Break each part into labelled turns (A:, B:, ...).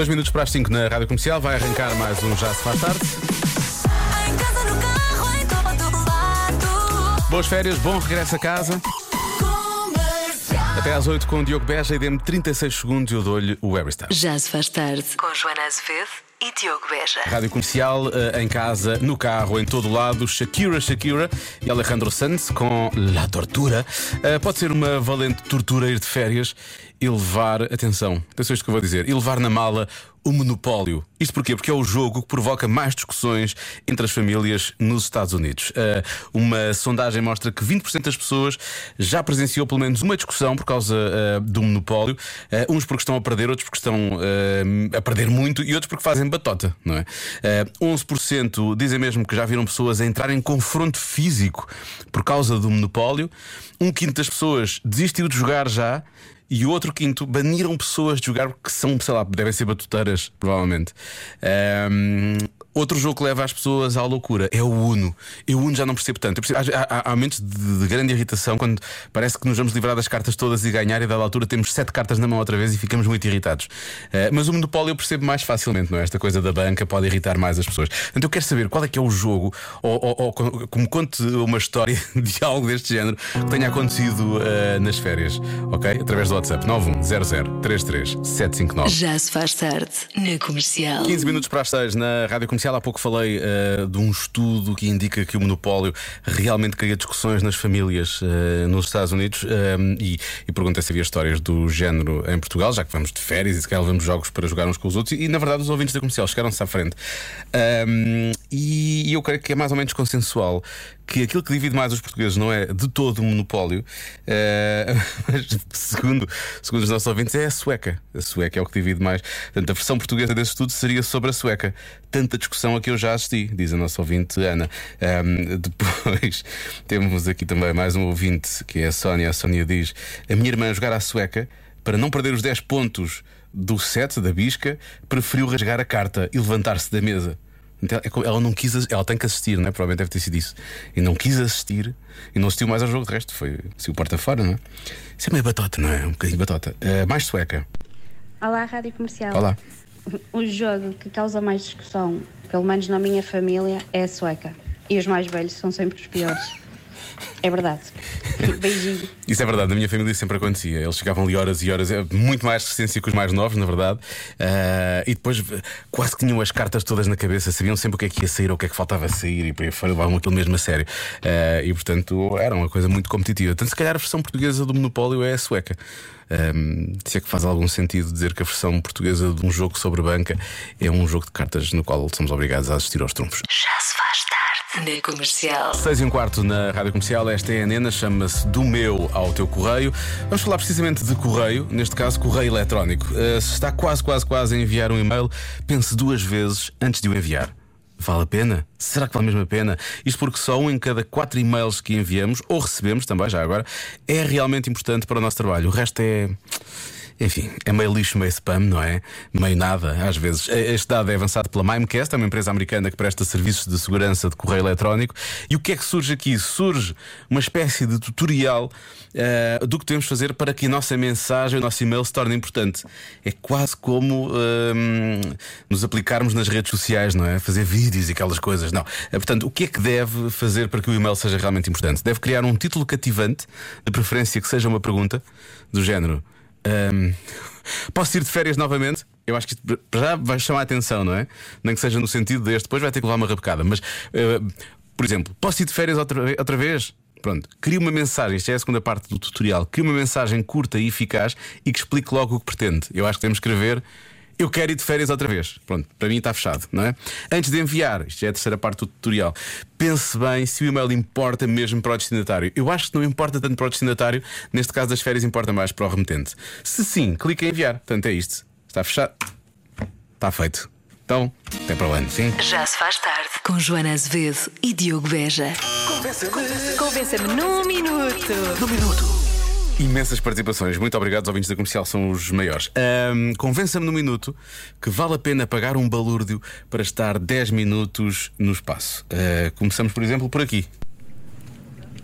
A: Dois minutos para as 5 na Rádio Comercial. Vai arrancar mais um Já se faz tarde.
B: Em casa, no carro, em todo lado.
A: Boas férias, bom regresso a casa. Até às 8 com o Diogo Beja e dê-me 36 segundos e eu dou-lhe o Everstar.
C: Já se faz tarde. Com Joana Azevedo e Diogo Beja.
A: Rádio Comercial, eh, em casa, no carro, em todo lado, Shakira, Shakira e Alejandro Sanz com La Tortura. Eh, pode ser uma valente tortura ir de férias e levar, atenção, atenção isto que eu vou dizer, e levar na mala o monopólio. Isto porquê? Porque é o jogo que provoca mais discussões entre as famílias nos Estados Unidos. Eh, uma sondagem mostra que 20% das pessoas já presenciou pelo menos uma discussão por causa eh, do monopólio. Eh, uns porque estão a perder, outros porque estão a perder muito e outros porque fazem batota, não é? Eh, 11% dizem mesmo que já viram pessoas a entrar em confronto físico por causa do monopólio. Um quinto das pessoas desistiu de jogar já. E o outro quinto baniram pessoas de jogar porque são, sei lá, devem ser batuteiras, provavelmente. Ahm, outro jogo que leva as pessoas à loucura é o Uno. Eu o Uno já não percebo tanto. Eu percebo- há, há- há momentos de, de grande irritação quando parece que nos vamos livrar das cartas todas e ganhar, e dada altura temos sete cartas na mão outra vez e ficamos muito irritados. Ah, mas o monopólio eu percebo mais facilmente, não é? Esta coisa da banca pode irritar mais as pessoas. Portanto, eu quero saber qual é que é o jogo, ou, ou, ou co- como conte uma história de algo deste género que tenha acontecido ah, nas férias, ok? Através do WhatsApp 910033759.
C: Já se faz tarde. Na comercial.
A: 15 minutos para as 6 na Rádio Comercial. Há pouco falei eh, de um estudo que indica que o monopólio realmente cria discussões nas famílias eh, nos Estados Unidos eh, e, e perguntei se havia histórias do género em Portugal, já que vamos de férias e se calhar levamos jogos para jogar uns com os outros. E, na verdade, os ouvintes da comercial chegaram-se à frente. Um, e, eu creio que é mais ou menos consensual que aquilo que divide mais os portugueses não é de todo o monopólio, eh, mas segundo, segundo os nossos ouvintes, é a sueca. A sueca é o que divide mais. Portanto, a versão portuguesa desse estudo seria sobre a sueca. Tanta discussão a que eu já assisti, diz a nossa ouvinte Ana. Ahm, depois temos aqui também mais um ouvinte que é a Sónia. A Sónia diz: A minha irmã jogar à sueca para não perder os 10 pontos do set da bisca, preferiu rasgar a carta e levantar-se da mesa. Então, é Ela não quis, ela tem que assistir, não é? Provavelmente deve ter sido isso. E não quis assistir e não assistiu mais ao jogo. De resto, foi se o porta fora, não é? Isso é meio batota, não é? Um bocadinho batota. Eh, mais sueca.
D: Olá, Rádio Comercial.
A: Olá.
D: O jogo que causa mais discussão, pelo menos na minha família, é a sueca. E os mais velhos são sempre os piores. É verdade. Beijinho.
A: Isso é verdade, na minha família sempre acontecia. Eles ficavam ali horas e horas, é muito mais resistência que os mais novos, na verdade. Ah, e depois quase que tinham as cartas todas na cabeça, sabiam sempre o que é que ia sair ou o que é que faltava sair e por aí fora levavam aquilo mesmo a sério. Ah, e portanto era uma coisa muito competitiva. Portanto, se calhar a versão portuguesa do Monopólio é a sueca. Ahm, se é que faz algum sentido dizer que a versão portuguesa de um jogo sobre banca é um jogo de cartas no qual somos obrigados a assistir aos trunfos.
C: Já se faz. Na comercial.
A: 6 e um quarto na Rádio Comercial, esta é a Nena, chama-se Do Meu ao Teu Correio. Vamos falar precisamente de correio, neste caso correio eletrónico. Uh, se está quase, quase, quase a enviar um e-mail, pense duas vezes antes de o enviar. Vale a pena? Será que vale mesmo a pena? Isto porque só um em cada quatro e-mails que enviamos, ou recebemos também, já agora, é realmente importante para o nosso trabalho. O resto é. Enfim, é meio lixo, meio spam, não é? Meio nada, às vezes. Este dado é avançado pela Mimecast, é uma empresa americana que presta serviços de segurança de correio eletrónico. E o que é que surge aqui? Surge uma espécie de tutorial eh, do que devemos fazer para que a nossa mensagem, o nosso e-mail se torne importante. É quase como hum, nos aplicarmos nas redes sociais, não é? Fazer vídeos e aquelas coisas. Não. Eh, Portanto, o que é que deve fazer para que o e-mail seja realmente importante? Deve criar um título cativante, de preferência que seja uma pergunta, do género. Ahm, posso ir de férias novamente? Eu acho que isto já vai chamar a atenção, não é? Nem que seja no sentido deste, depois vai ter que levar uma rabecada. Mas, ah, por exemplo, posso ir de férias outra, outra vez? Pronto, cria uma mensagem, isto é a segunda parte do tutorial. Cria uma mensagem curta e eficaz e que explique logo o que pretende. Eu acho que temos que escrever. Eu quero ir de férias outra vez. Pronto, para mim está fechado, não é? Antes de enviar, isto já é a terceira parte do tutorial, pense bem se o e-mail importa mesmo para o destinatário. Eu acho que não importa tanto para o destinatário, neste caso das férias importa mais para o remetente. Se sim, clique em enviar. Portanto, é isto. Está fechado. Está feito. Então, até para o ano, sim?
C: Já se faz tarde. Com Joana Azevedo e Diogo Beja. Convença-me num minuto.
A: Imensas participações. Muito obrigado, os ouvintes da comercial são os maiores. Ahm, Convença-me no minuto que vale a pena pagar um balúrdio para estar 10 minutos no espaço. Ah, começamos, por exemplo, por aqui.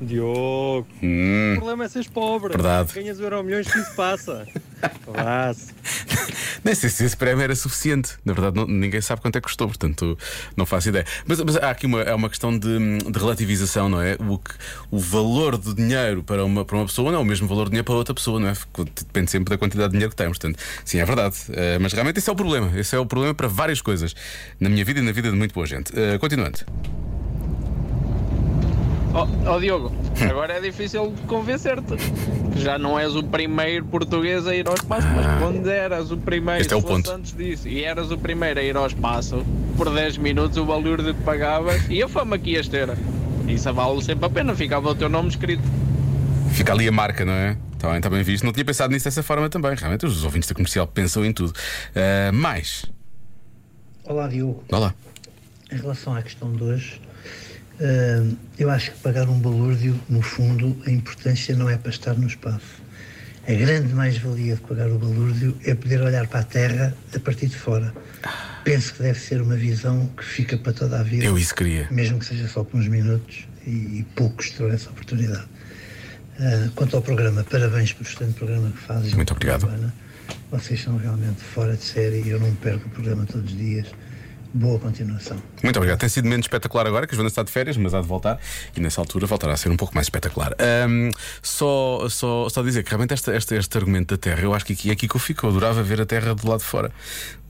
E: Diogo,
A: Hum,
E: o problema é seres pobre.
A: Verdade.
E: Ganhas o euro milhões que isso passa. Abraço.
A: nem sei se esse prémio era suficiente. Na verdade, não- ninguém sabe quanto é que custou, portanto, não faço ideia. Mas, mas há aqui uma, é uma questão de, de relativização, não é? O, que, o valor do dinheiro para uma, para uma pessoa não é o mesmo valor do dinheiro para outra pessoa, não é? Depende sempre da quantidade de dinheiro que temos. Portanto, sim, é verdade. Eh, mas realmente esse é o problema. Esse é o problema para várias coisas. Na minha vida e na vida de muito boa gente. Eh, continuando.
F: Ó ó, Diogo, agora é difícil convencer-te. Já não és o primeiro português a ir ao espaço, mas quando eras o primeiro,
A: Este é o ponto.
F: antes disso, e eras o primeiro a ir ao espaço, por 10 minutos o valor que pagavas e a fama que ias ter. Isso vale sempre a pena, ficava o teu nome escrito.
A: Fica ali a marca, não é? Está bem, está bem visto. Não tinha pensado nisso dessa forma também. Realmente, os ouvintes da comercial pensam em tudo. Eh, mais.
G: Olá, Diogo.
A: Olá.
G: Em relação à questão de hoje, eu acho que pagar um balúrdio, no fundo, a importância não é para estar no espaço. A grande mais-valia de pagar o balúrdio é poder olhar para a Terra a partir de fora. Penso que deve ser uma visão que fica para toda a vida.
A: Eu isso queria.
G: Mesmo que seja só por uns minutos e, poucos terão essa oportunidade. Ah, quanto ao programa, parabéns pelo excelente programa que fazes.
A: Muito obrigado.
G: Vocês são realmente fora de série e eu não perco o programa todos os dias. Boa continuação.
A: Muito obrigado. Tem sido menos espetacular agora, que a Joana está de férias, mas há de voltar e nessa altura voltará a ser um pouco mais espetacular. Ahm, só, só, só dizer que realmente este, este, este argumento da Terra, eu acho que aqui é aqui que eu fico. Eu adorava ver a Terra do lado de fora.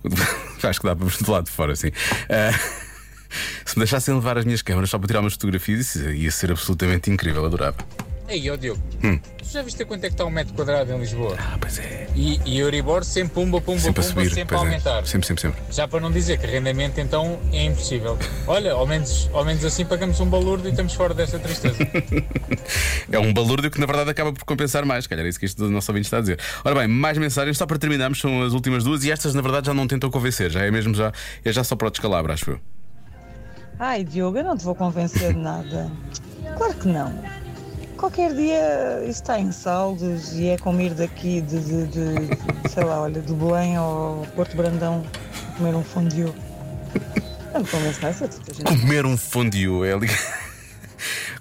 A: acho que dá para ver do lado de fora, sim. Ah, se me deixassem levar as minhas câmaras só para tirar umas fotografias, ia ser absolutamente incrível. Adorava.
H: Ei, ó Diogo,
A: Hum.
H: tu já viste quanto é que está um metro quadrado em Lisboa?
A: Ah, pois é.
H: E, e Euribor sempre pumba, pumba,
A: Sempre a
H: pumba,
A: subir.
H: sempre a
A: é.
H: aumentar.
A: Sempre, sempre, sempre.
H: Já para não dizer que rendimento então é impossível. Olha, ao menos, ao menos assim pagamos um balúrdio e estamos fora dessa tristeza.
A: É um balúrdio que na verdade acaba por compensar mais. Calhar é isso que este nosso ouvinte está a dizer. Ora bem, mais mensagens, só para terminarmos, são as últimas duas e estas na verdade já não tentam convencer, já é mesmo já, é já só para o descalabro, acho eu.
I: Ai, Diogo, eu não te vou convencer de nada. Claro que não. Qualquer dia isso está em saldos e é como ir daqui de, de- de- de, sei lá, olha, de Belém ao Porto Brandão comer um fondue. Não me convence nessa, tens gente.
A: Comer um fondue é ali.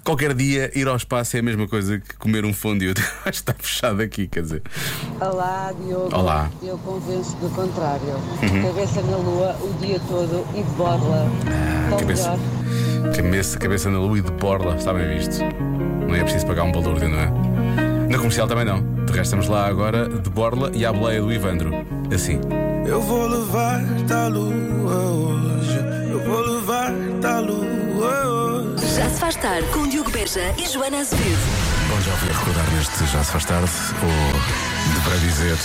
A: Qualquer dia ir ao espaço é a mesma coisa que comer um fondue. Acho que está fechado aqui, quer dizer.
J: Olá, Diogo.
A: Olá.
J: Eu convenço do contrário.
A: Uhum.
J: Cabeça na lua o dia todo e de borla. Tão
A: cabeça.
J: melhor.
A: Cabeça, cabeça na lua e de borla, está bem visto. Não é preciso pagar um balúrdio, não é? Na comercial também não. De resto, estamos lá agora de borla e à boleia do Ivandro. Assim.
K: Eu vou levar-te à lua hoje. Eu vou levar-te à lua hoje.
C: Já se faz tarde com Diogo Beja e Joana Azevedo.
A: Bom, já ouvi recordar neste Já se faz tarde, ou deverá dizer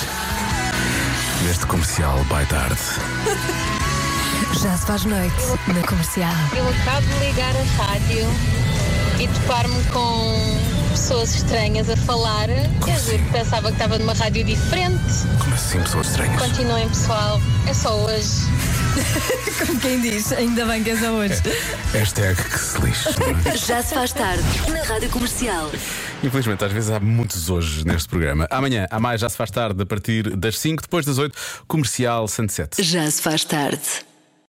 A: neste comercial by tarde.
C: Já se faz noite na comercial.
L: Eu acabo de ligar a rádio e topar-me com pessoas estranhas a falar. Quer dizer, pensava que estava numa rádio diferente.
A: Como assim, pessoas estranhas?
L: Continuem, pessoal. É só hoje.
C: Como quem diz, ainda bem que é só hoje.
A: Hashtag que se lixe. é?
C: Já se faz tarde na rádio comercial.
A: Infelizmente, às vezes há muitos hoje neste programa. Amanhã, há mais, já se faz tarde, a partir das 5, depois das 8, comercial Sunset.
C: Já se faz tarde.